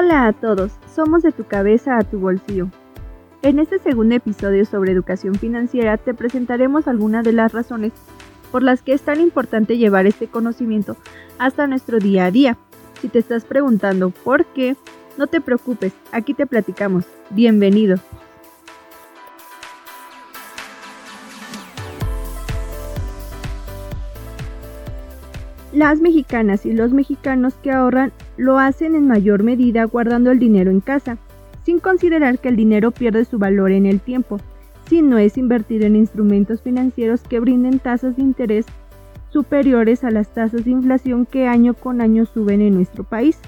Hola a todos, somos de tu cabeza a tu bolsillo. En este segundo episodio sobre educación financiera te presentaremos algunas de las razones por las que es tan importante llevar este conocimiento hasta nuestro día a día. Si te estás preguntando por qué, no te preocupes, aquí te platicamos. Bienvenido. Las mexicanas y los mexicanos que ahorran lo hacen en mayor medida guardando el dinero en casa, sin considerar que el dinero pierde su valor en el tiempo, si no es invertir en instrumentos financieros que brinden tasas de interés superiores a las tasas de inflación que año con año suben en nuestro país.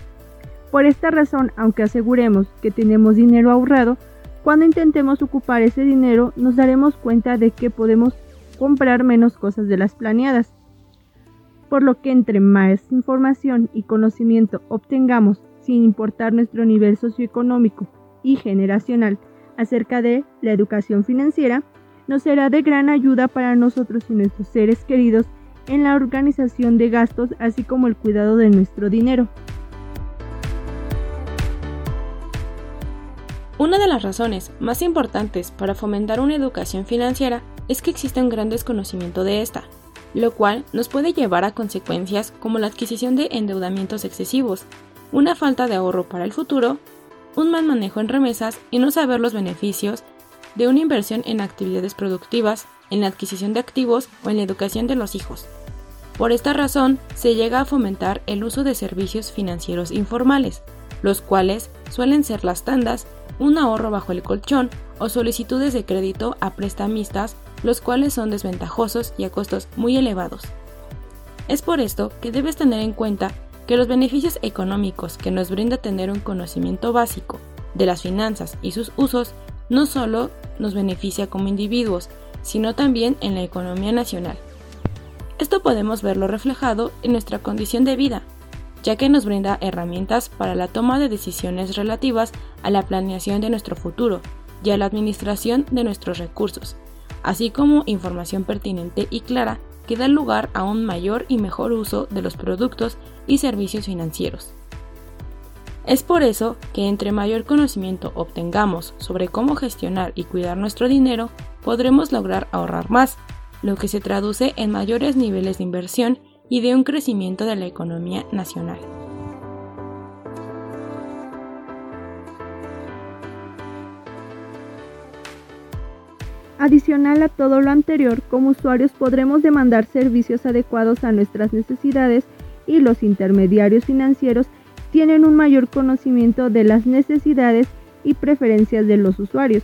Por esta razón, aunque aseguremos que tenemos dinero ahorrado, cuando intentemos ocupar ese dinero nos daremos cuenta de que podemos comprar menos cosas de las planeadas por lo que entre más información y conocimiento obtengamos, sin importar nuestro nivel socioeconómico y generacional, acerca de la educación financiera, nos será de gran ayuda para nosotros y nuestros seres queridos en la organización de gastos, así como el cuidado de nuestro dinero. Una de las razones más importantes para fomentar una educación financiera es que existe un gran desconocimiento de esta, lo cual nos puede llevar a consecuencias como la adquisición de endeudamientos excesivos, una falta de ahorro para el futuro, un mal manejo en remesas y no saber los beneficios de una inversión en actividades productivas, en la adquisición de activos o en la educación de los hijos. Por esta razón, se llega a fomentar el uso de servicios financieros informales, los cuales suelen ser las tandas, un ahorro bajo el colchón o solicitudes de crédito a prestamistas los cuales son desventajosos y a costos muy elevados. Es por esto que debes tener en cuenta que los beneficios económicos que nos brinda tener un conocimiento básico de las finanzas y sus usos no solo nos beneficia como individuos, sino también en la economía nacional. Esto podemos verlo reflejado en nuestra condición de vida, ya que nos brinda herramientas para la toma de decisiones relativas a la planeación de nuestro futuro y a la administración de nuestros recursos, así como información pertinente y clara que da lugar a un mayor y mejor uso de los productos y servicios financieros. Es por eso que entre mayor conocimiento obtengamos sobre cómo gestionar y cuidar nuestro dinero, podremos lograr ahorrar más, lo que se traduce en mayores niveles de inversión y de un crecimiento de la economía nacional. Adicional a todo lo anterior, como usuarios podremos demandar servicios adecuados a nuestras necesidades y los intermediarios financieros tienen un mayor conocimiento de las necesidades y preferencias de los usuarios,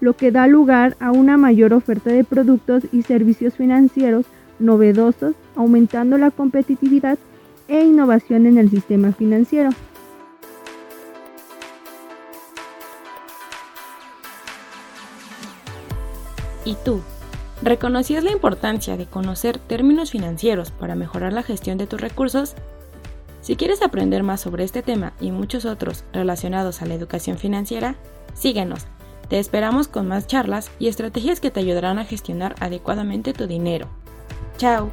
lo que da lugar a una mayor oferta de productos y servicios financieros novedosos, aumentando la competitividad e innovación en el sistema financiero. ¿Y tú? ¿Reconocías la importancia de conocer términos financieros para mejorar la gestión de tus recursos? Si quieres aprender más sobre este tema y muchos otros relacionados a la educación financiera, síguenos. Te esperamos con más charlas y estrategias que te ayudarán a gestionar adecuadamente tu dinero. ¡Chao!